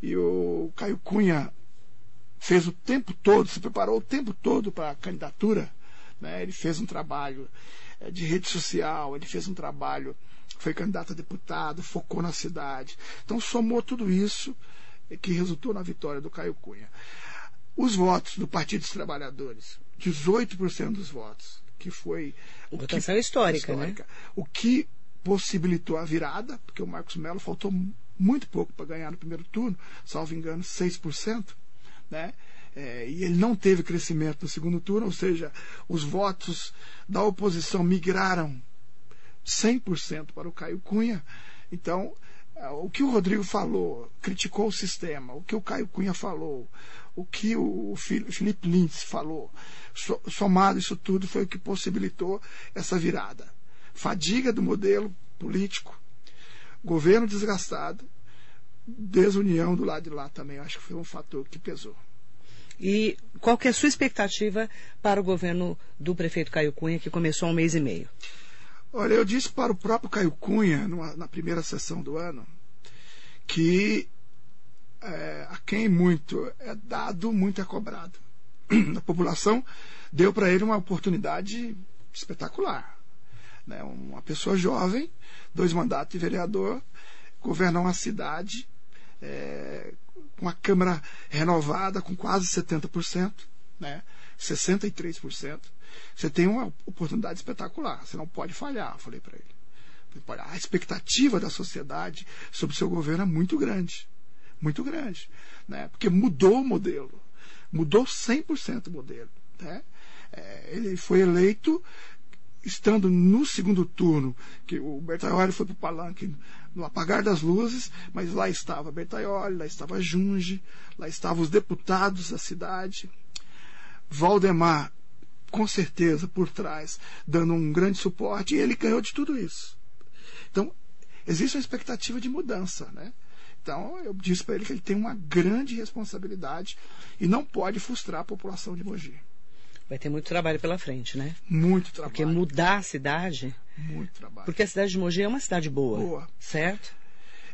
E o Caio Cunha fez o tempo todo, se preparou o tempo todo para a candidatura. Né? Ele fez um trabalho é, de rede social, ele fez um trabalho, foi candidato a deputado, focou na cidade. Então somou tudo isso que resultou na vitória do Caio Cunha. Os votos do Partido dos Trabalhadores, 18% dos votos, que foi. O Votação que, histórica, histórica, né? O que possibilitou a virada, porque o Marcos Melo faltou muito pouco para ganhar no primeiro turno, salvo engano, 6%, né? É, e ele não teve crescimento no segundo turno, ou seja, os votos da oposição migraram 100% para o Caio Cunha. Então, o que o Rodrigo falou, criticou o sistema, o que o Caio Cunha falou, o que o Felipe Lintz falou, somado isso tudo foi o que possibilitou essa virada. Fadiga do modelo político, governo desgastado, desunião do lado de lá também, acho que foi um fator que pesou. E qual que é a sua expectativa para o governo do prefeito Caio Cunha, que começou há um mês e meio? Olha, eu disse para o próprio Caio Cunha, numa, na primeira sessão do ano, que é, a quem muito é dado, muito é cobrado. A população deu para ele uma oportunidade espetacular. Né? Uma pessoa jovem, dois mandatos de vereador, governar uma cidade é, com a Câmara renovada com quase 70%, né? 63%. Você tem uma oportunidade espetacular, você não pode falhar, falei para ele. A expectativa da sociedade sobre o seu governo é muito grande. Muito grande. Né? Porque mudou o modelo. Mudou 100% o modelo. Né? É, ele foi eleito estando no segundo turno, que o Bertaioli foi para o palanque no apagar das luzes, mas lá estava Bertaioli, lá estava Junge, lá estavam os deputados da cidade. Valdemar com certeza por trás, dando um grande suporte, e ele ganhou de tudo isso. Então, existe uma expectativa de mudança, né? Então, eu disse para ele que ele tem uma grande responsabilidade e não pode frustrar a população de Mogi. Vai ter muito trabalho pela frente, né? Muito trabalho. Porque mudar a cidade. Muito trabalho. Porque a cidade de Mogi é uma cidade boa. Boa. Certo?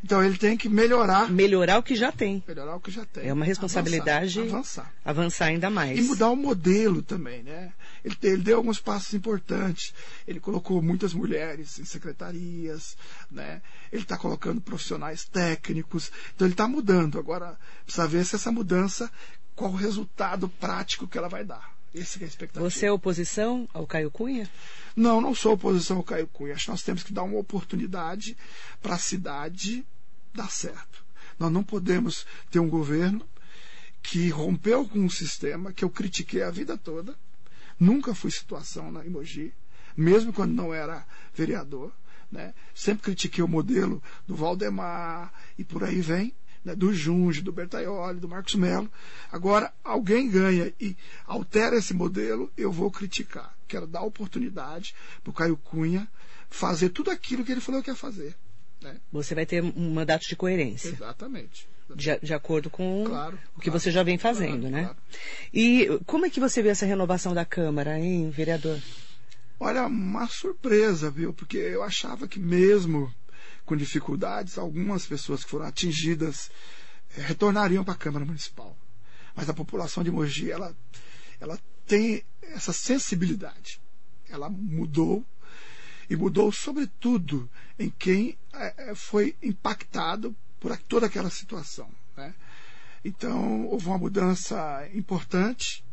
Então ele tem que melhorar. Melhorar o que já tem. Melhorar o que já tem. É uma responsabilidade. Avançar. avançar. Avançar ainda mais. E mudar o modelo também, né? Ele, ele, deu alguns passos importantes. Ele colocou muitas mulheres em secretarias, né? Ele está colocando profissionais técnicos. Então ele está mudando. Agora precisa ver se essa mudança, qual o resultado prático que ela vai dar. Essa é a expectativa. Você é oposição ao Caio Cunha? Não, não sou oposição ao Caio Cunha. Acho que nós temos que dar uma oportunidade para a cidade dar certo. Nós não podemos ter um governo que rompeu com um sistema que eu critiquei a vida toda. Nunca fui situação na Emoji, mesmo quando não era vereador. Né? Sempre critiquei o modelo do Valdemar e por aí vem né, do Junge, do Bertaioli, do Marcos Melo. Agora, alguém ganha e altera esse modelo, eu vou criticar. Quero dar oportunidade para o Caio Cunha fazer tudo aquilo que ele falou que ia fazer. Né? Você vai ter um mandato de coerência. Exatamente. De, de, acordo com claro, o que claro, você já vem fazendo, claro, né? Claro. E como é que você vê essa renovação da Câmara, hein, vereador? Olha, uma surpresa, viu? Porque eu achava que mesmo com dificuldades, algumas pessoas que foram atingidas eh, retornariam para a Câmara Municipal. Mas a população de Mogi, ela, ela tem essa sensibilidade. Ela mudou e mudou sobretudo em quem eh, foi impactado por toda aquela situação. Né? Então, houve uma mudança importante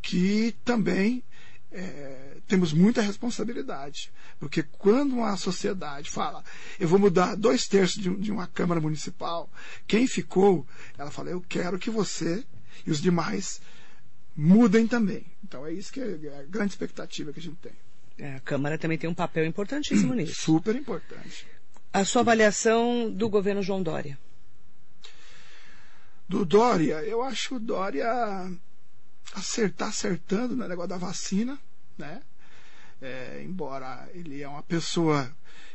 que também é, temos muita responsabilidade. Porque quando uma sociedade fala, eu vou mudar dois terços de, de, uma Câmara Municipal, quem ficou, ela fala, eu quero que você e os demais mudem também. Então é isso que é a grande expectativa que a gente tem. É, a Câmara também tem um papel importantíssimo nisso. Super importante. A sua avaliação do governo João Dória? Do Dória, eu acho o Dória acertar acertando no negócio da vacina, né? É, embora ele é uma pessoa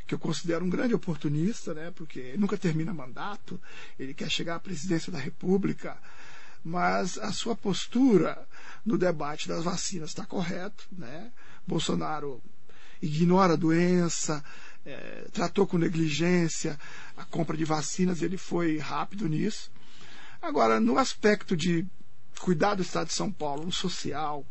que eu considero um grande oportunista, né? Porque nunca termina mandato, ele quer chegar à presidência da República, mas a sua postura no debate das vacinas está correto, né? Bolsonaro ignora a doença, é, tratou com negligência a compra de vacinas, ele foi rápido nisso. Agora, no aspecto de cuidar do Estado de São Paulo, no social,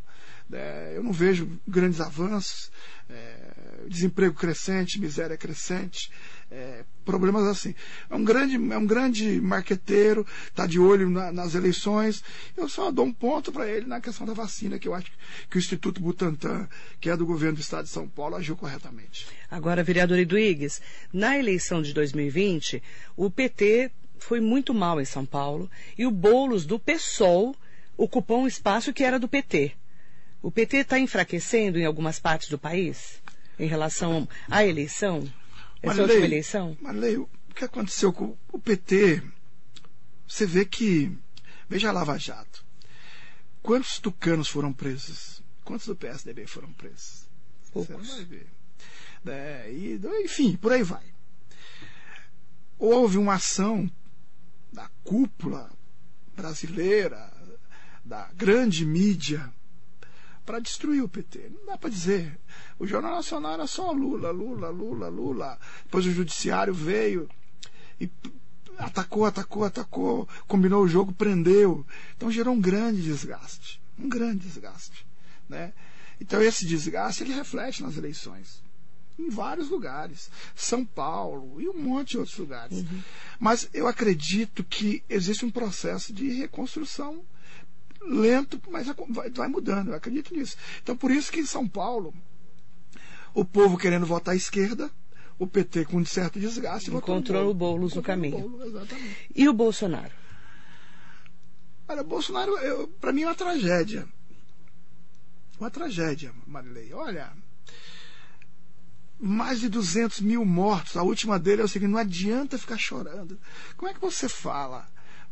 é, eu não vejo grandes avanços, é, desemprego crescente, miséria crescente, é, problemas assim. É um grande, é um grande marqueteiro, está de olho na, nas eleições. Eu só dou um ponto para ele na questão da vacina, que eu acho que o Instituto Butantan, que é do governo do Estado de São Paulo, agiu corretamente. Agora, vereador Eduígues, na eleição de 2020, o PT foi muito mal em São Paulo e o Boulos do PSOL ocupou um espaço que era do PT. O PT está enfraquecendo em algumas partes do país em relação à eleição? Essa Marley, última eleição? Marley, o que aconteceu com o PT? Você vê que. Veja a Lava Jato. Quantos tucanos foram presos? Quantos do PSDB foram presos? Poucos. Você não vai ver. É, e, enfim, por aí vai. Houve uma ação da cúpula brasileira, da grande mídia, para destruir o PT. Não dá para dizer. O Jornal Nacional era só Lula, Lula, Lula, Lula. Depois o Judiciário veio e atacou, atacou, atacou, combinou o jogo, prendeu. Então gerou um grande desgaste. Um grande desgaste. Né? Então esse desgaste ele reflete nas eleições. Em vários lugares. São Paulo e um monte de outros lugares. Uhum. Mas eu acredito que existe um processo de reconstrução lento, mas vai, mudando, eu acredito nisso. Então, por isso que em São Paulo, o povo querendo votar à esquerda, o PT com um certo desgaste, encontrou o Boulos no caminho. Boulos. E o Bolsonaro? Olha, Bolsonaro, para mim, é uma tragédia. Uma tragédia, Marilei. Olha, mais de 200 mil mortos. A última dele é o seguinte: não adianta ficar chorando. Como é que você fala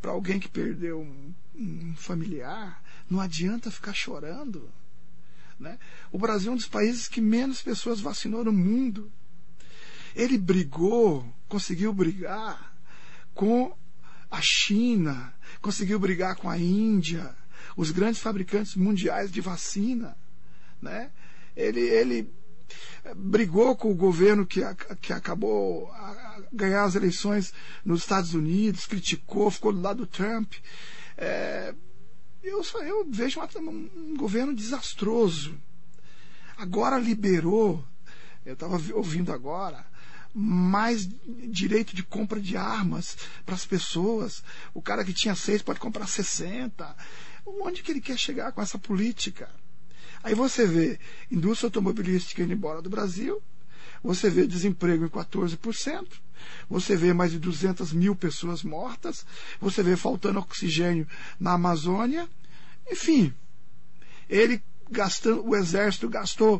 para alguém que perdeu um, um, familiar? Não adianta ficar chorando. Né? O Brasil é um dos países que menos pessoas vacinou no mundo. Ele brigou, conseguiu brigar com a China, conseguiu brigar com a Índia, os grandes fabricantes mundiais de vacina. Né? Ele, ele brigou com o governo que, que acabou a ganhar as eleições nos Estados Unidos, criticou, ficou do lado do Trump. É, eu, eu vejo um, governo desastroso. Agora liberou, eu estava ouvindo agora, mais direito de compra de armas para as pessoas. O cara que tinha seis pode comprar 60. Onde que ele quer chegar com essa política? Aí você vê indústria automobilística indo embora do Brasil, você vê desemprego em 14%, você vê mais de 200 mil pessoas mortas, você vê faltando oxigênio na Amazônia, enfim, ele gastando, o exército gastou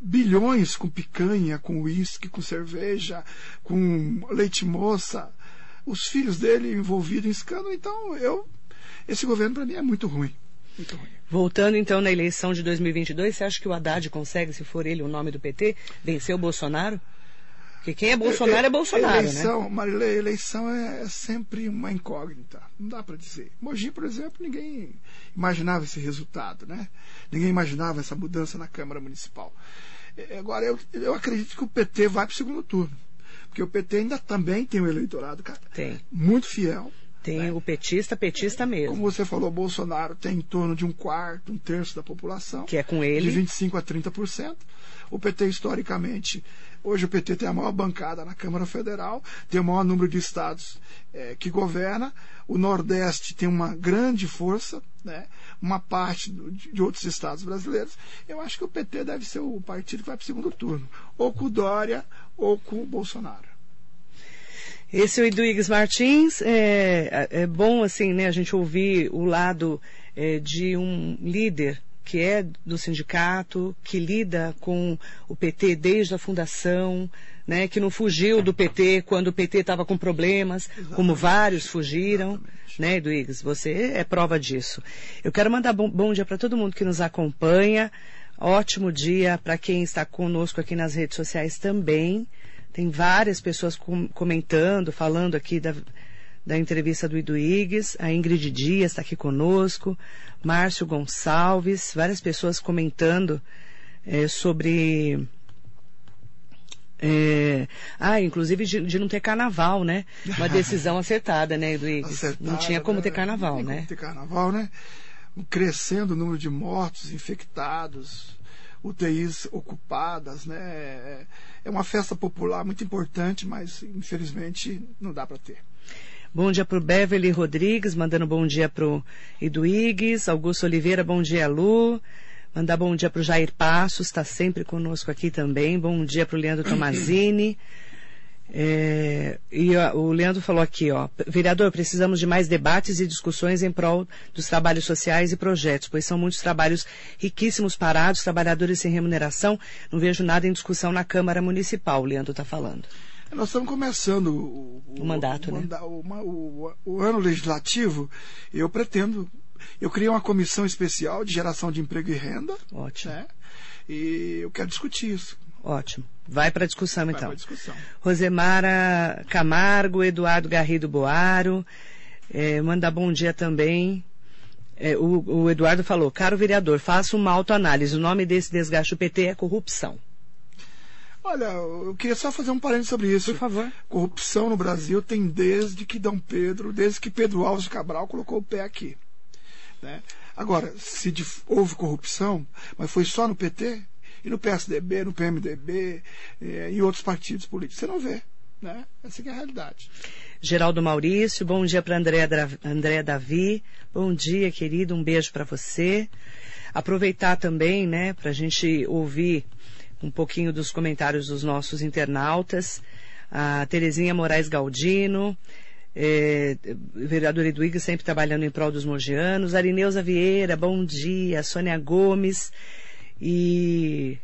bilhões com picanha, com uísque, com cerveja, com leite moça, os filhos dele envolvidos em escândalo, então eu esse governo para mim é muito ruim. Muito ruim. Voltando então na eleição de 2022, você acha que o Haddad consegue, se for ele o nome do PT, vencer o Bolsonaro? Porque quem é Bolsonaro é, é Bolsonaro, eleição, né? Marilê, eleição é, é sempre uma incógnita. Não dá para dizer. Mogi, por exemplo, ninguém imaginava esse resultado, né? Ninguém imaginava essa mudança na Câmara Municipal. Agora, eu, eu acredito que o PT vai para o segundo turno. Porque o PT ainda também tem um eleitorado, cara, tem. muito fiel. Tem né? o petista, petista mesmo. Como você falou, Bolsonaro tem em torno de um quarto, um terço da população. Que é com ele. De 25% a 30%. O PT, historicamente, hoje o PT tem a maior bancada na Câmara Federal, tem o maior número de estados é, que governa. O Nordeste tem uma grande força, né? uma parte do, de outros estados brasileiros. Eu acho que o PT deve ser o partido que vai para o segundo turno. Ou com o Dória, ou com o Bolsonaro. Esse é o Eduígues Martins. É, é bom, assim, né, a gente ouvir o lado é, de um líder que é do sindicato, que lida com o PT desde a fundação, né, que não fugiu do PT quando o PT estava com problemas, Exatamente. como vários fugiram. Exatamente. Né, Eduígues? Você é prova disso. Eu quero mandar bom, bom dia para todo mundo que nos acompanha. Ótimo dia para quem está conosco aqui nas redes sociais também. Tem várias pessoas com, comentando, falando aqui da, da entrevista do Iduígues. A Ingrid Dias está aqui conosco. Márcio Gonçalves, várias pessoas comentando é, sobre. É, ah, inclusive de, de, não ter carnaval, né? Uma decisão acertada, né, Iduígues? Acertada, não tinha como ter carnaval, não né? Como ter carnaval, né? Crescendo o número de mortos, infectados, UTIs ocupadas, né? É, é uma festa popular muito importante, mas infelizmente não dá para ter. Bom dia para o Beverly Rodrigues, mandando bom dia para o Iduígues. Augusto Oliveira, bom dia, Lu. Mandar bom dia para o Jair Passos, está sempre conosco aqui também. Bom dia para o Leandro Tomazini. É, e ó, o Leandro falou aqui, ó, vereador, precisamos de mais debates e discussões em prol dos trabalhos sociais e projetos, pois são muitos trabalhos riquíssimos parados, trabalhadores sem remuneração. Não vejo nada em discussão na Câmara Municipal, o Leandro está falando. Nós estamos começando o, o, o mandato, o, né? O, o, ano legislativo. Eu pretendo. Eu criei uma comissão especial de geração de emprego e renda. Ótimo. Né? E eu quero discutir isso. Ótimo. Vai para a discussão, Vai então. discussão. Rosemara Camargo, Eduardo Garrido Boaro. É, mandar bom dia também. É, o, o, Eduardo falou, caro vereador, faça uma autoanálise. O nome desse desgaste do PT é corrupção. Olha, eu queria só fazer um parênteses sobre isso. Por favor. Corrupção no Brasil tem desde que Dom Pedro, desde que Pedro Alves Cabral colocou o pé aqui. Né? Agora, se houve corrupção, mas foi só no PT, e no PSDB, no PMDB e outros partidos políticos. Você não vê. Né? Essa é a realidade. Geraldo Maurício, bom dia para André, André Davi. Bom dia, querido, um beijo para você. Aproveitar também, né, para a gente ouvir um pouquinho dos comentários dos nossos internautas. A Terezinha Moraes Galdino, é, vereador Edwig sempre trabalhando em prol dos mogianos. Arineuza Vieira, bom dia. Sônia Gomes, e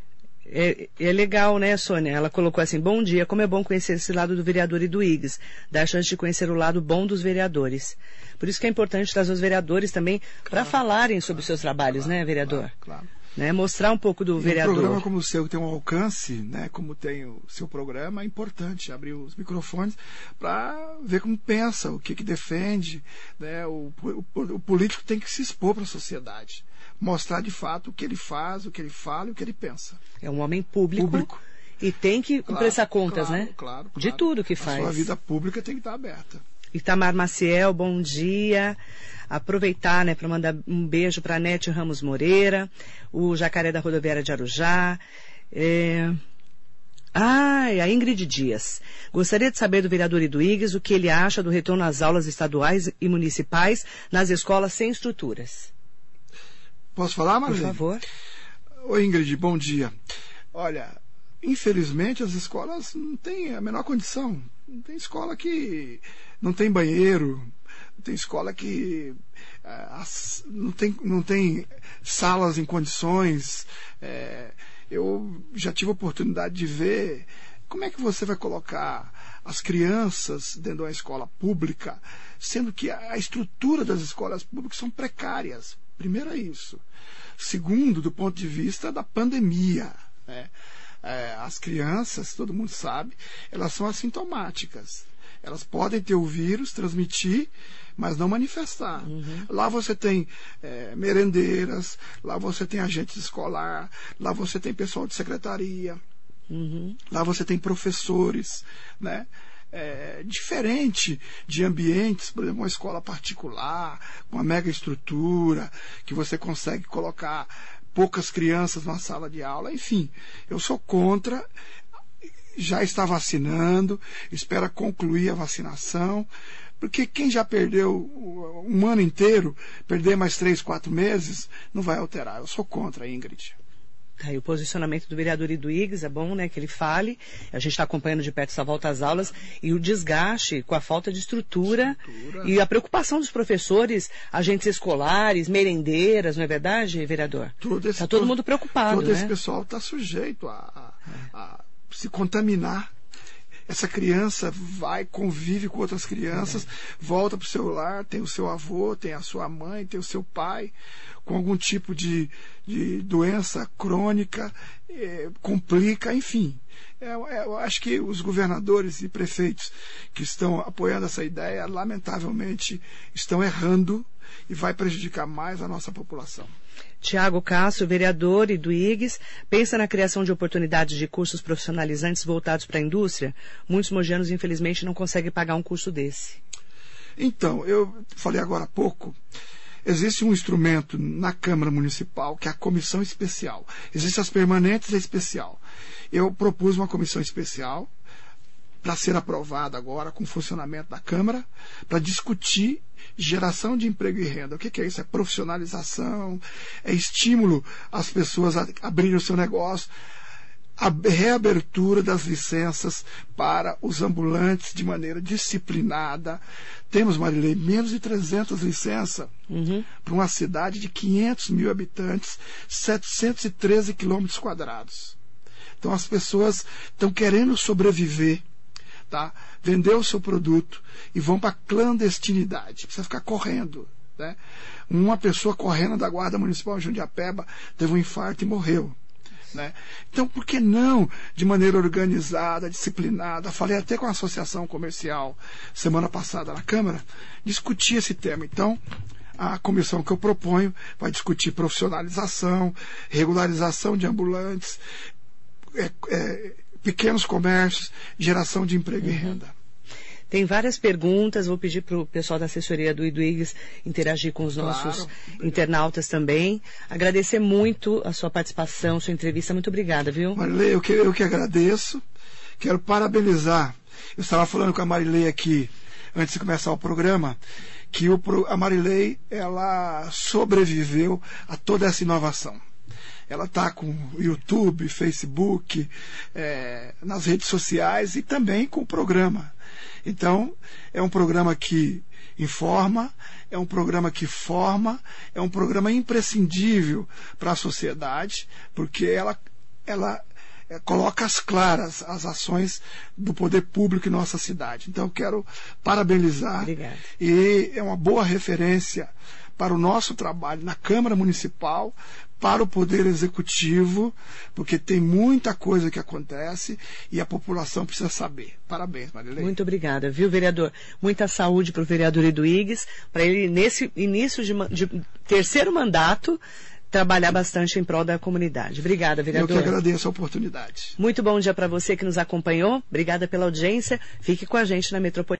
é, é, legal, né, Sônia? Ela colocou assim, bom dia, como é bom conhecer esse lado do vereador e do IGS. Dá a chance de conhecer o lado bom dos vereadores. Por isso que é importante trazer os vereadores também claro, para falarem sobre os seus trabalhos, claro, né, vereador? Claro, claro. né? Mostrar um pouco do E vereador. Um programa como o seu que tem um alcance, né, como tem o seu programa, é importante abrir os microfones para ver como pensa, o que, que defende. Né, o, o, o político tem que se expor para a sociedade, mostrar de fato o que ele faz, o que ele fala e o que ele pensa. É um homem público. Público. E tem que Claro, prestar contas, claro, né? Claro, De claro. tudo que A faz. sua vida pública tem que estar aberta. Itamar Maciel, bom dia. Aproveitar, né, para mandar um beijo para a Nete Ramos Moreira, o Jacaré da Rodoviária de Arujá. É... Ai, a Ingrid Dias. Gostaria de saber do vereador Iduígues o que ele acha do retorno às aulas estaduais e municipais nas escolas sem estruturas. Posso falar, Por Marlene? favor. Oi, Ingrid, bom dia. Olha, infelizmente as escolas não têm a menor condição. Não tem escola que não tem banheiro, não tem escola que ah, as- não, tem, não tem salas em condições. É, eu já tive a oportunidade de ver como é que você vai colocar as crianças dentro de uma escola pública, sendo que a estrutura das escolas públicas são precárias. Primeiro é isso. Segundo, do ponto de vista da pandemia. né? É, as crianças, todo mundo sabe, elas são assintomáticas. Elas podem ter o vírus, transmitir, mas não manifestar. Lá você tem é, merendeiras, lá você tem agentes escolar, lá você tem pessoal de secretaria, Uhum. Lá você tem professores, né? É, diferente de ambientes, por exemplo, uma escola particular, com uma mega estrutura, que você consegue colocar poucas crianças numa sala de aula, enfim, eu sou contra, já está vacinando, espera concluir a vacinação, porque quem já perdeu um ano inteiro, perder mais três, quatro meses, não vai alterar. Eu sou contra, Ingrid. Tá aí o posicionamento do vereador Iduígues, é bom, né, que ele fale. A gente está acompanhando de perto essa volta às aulas e o desgaste com a falta de estrutura, Estrutura. e a preocupação dos professores, agentes escolares, merendeiras, não é verdade, vereador? Todo esse- Tá todo mundo preocupado, Todo esse né? pessoal está sujeito a, a- a se contaminar. Essa criança vai, convive com outras crianças, volta para o seu lar, tem o seu avô, tem a sua mãe, tem o seu pai, com algum tipo de, de doença crônica, eh, complica, enfim. É, é, eu acho que os governadores e prefeitos que estão apoiando essa ideia, lamentavelmente, estão errando e vai prejudicar mais a nossa população. Tiago Cássio, vereador Iduígues, pensa na criação de oportunidades de cursos profissionalizantes voltados para a indústria? Muitos mojanos, infelizmente, não conseguem pagar um curso desse. Então, eu falei agora há pouco, existe um instrumento na Câmara Municipal, que é a comissão especial. Existem as permanentes e a especial. Eu propus uma comissão especial para ser aprovada agora com o funcionamento da Câmara, para discutir geração de emprego e renda. O que, que é isso? É profissionalização, é estímulo às pessoas a abrirem o seu negócio, a reabertura das licenças para os ambulantes de maneira disciplinada. Temos, Marilei, menos de 300 licenças Uhum. para uma cidade de 500 mil habitantes, 713 quilômetros quadrados. Então as pessoas estão querendo sobreviver, tá? vender o seu produto e vão para clandestinidade. Precisa ficar correndo. Né? Uma pessoa correndo da Guarda Municipal de Jundiapeba teve um infarto e morreu. Né? Então, por que não, de maneira organizada, disciplinada, falei até com a Associação Comercial semana passada na Câmara, discutir esse tema. Então, a comissão que eu proponho vai discutir profissionalização, regularização de ambulantes, é, é, pequenos comércios, geração de emprego e renda. Tem várias perguntas, vou pedir para o pessoal da assessoria do Iduígues interagir com os Claro. nossos internautas também. Agradecer muito a sua participação, sua entrevista. Muito obrigada, viu? Marilei, eu que, eu que agradeço. Quero parabenizar. Eu estava falando com a Marilei aqui, antes de começar o programa, que o, a Marilei, ela sobreviveu a toda essa inovação. Ela está com YouTube, Facebook, eh, nas redes sociais e também com o programa. Então, é um programa que informa, é um programa que forma, é um programa imprescindível para a sociedade, porque ela, ela eh, coloca às claras as ações do poder público em nossa cidade. Então, eu quero parabenizar Obrigada. e é uma boa referência para o nosso trabalho na Câmara Municipal, para o Poder Executivo, porque tem muita coisa que acontece e a população precisa saber. Parabéns, Marilene. Muito obrigada, viu, vereador? Muita saúde para o vereador Eduígues, para ele, nesse início de, de terceiro mandato, trabalhar bastante em prol da comunidade. Obrigada, vereador. Eu que agradeço a oportunidade. Muito bom dia para você que nos acompanhou. Obrigada pela audiência. Fique com a gente na Metropolitana.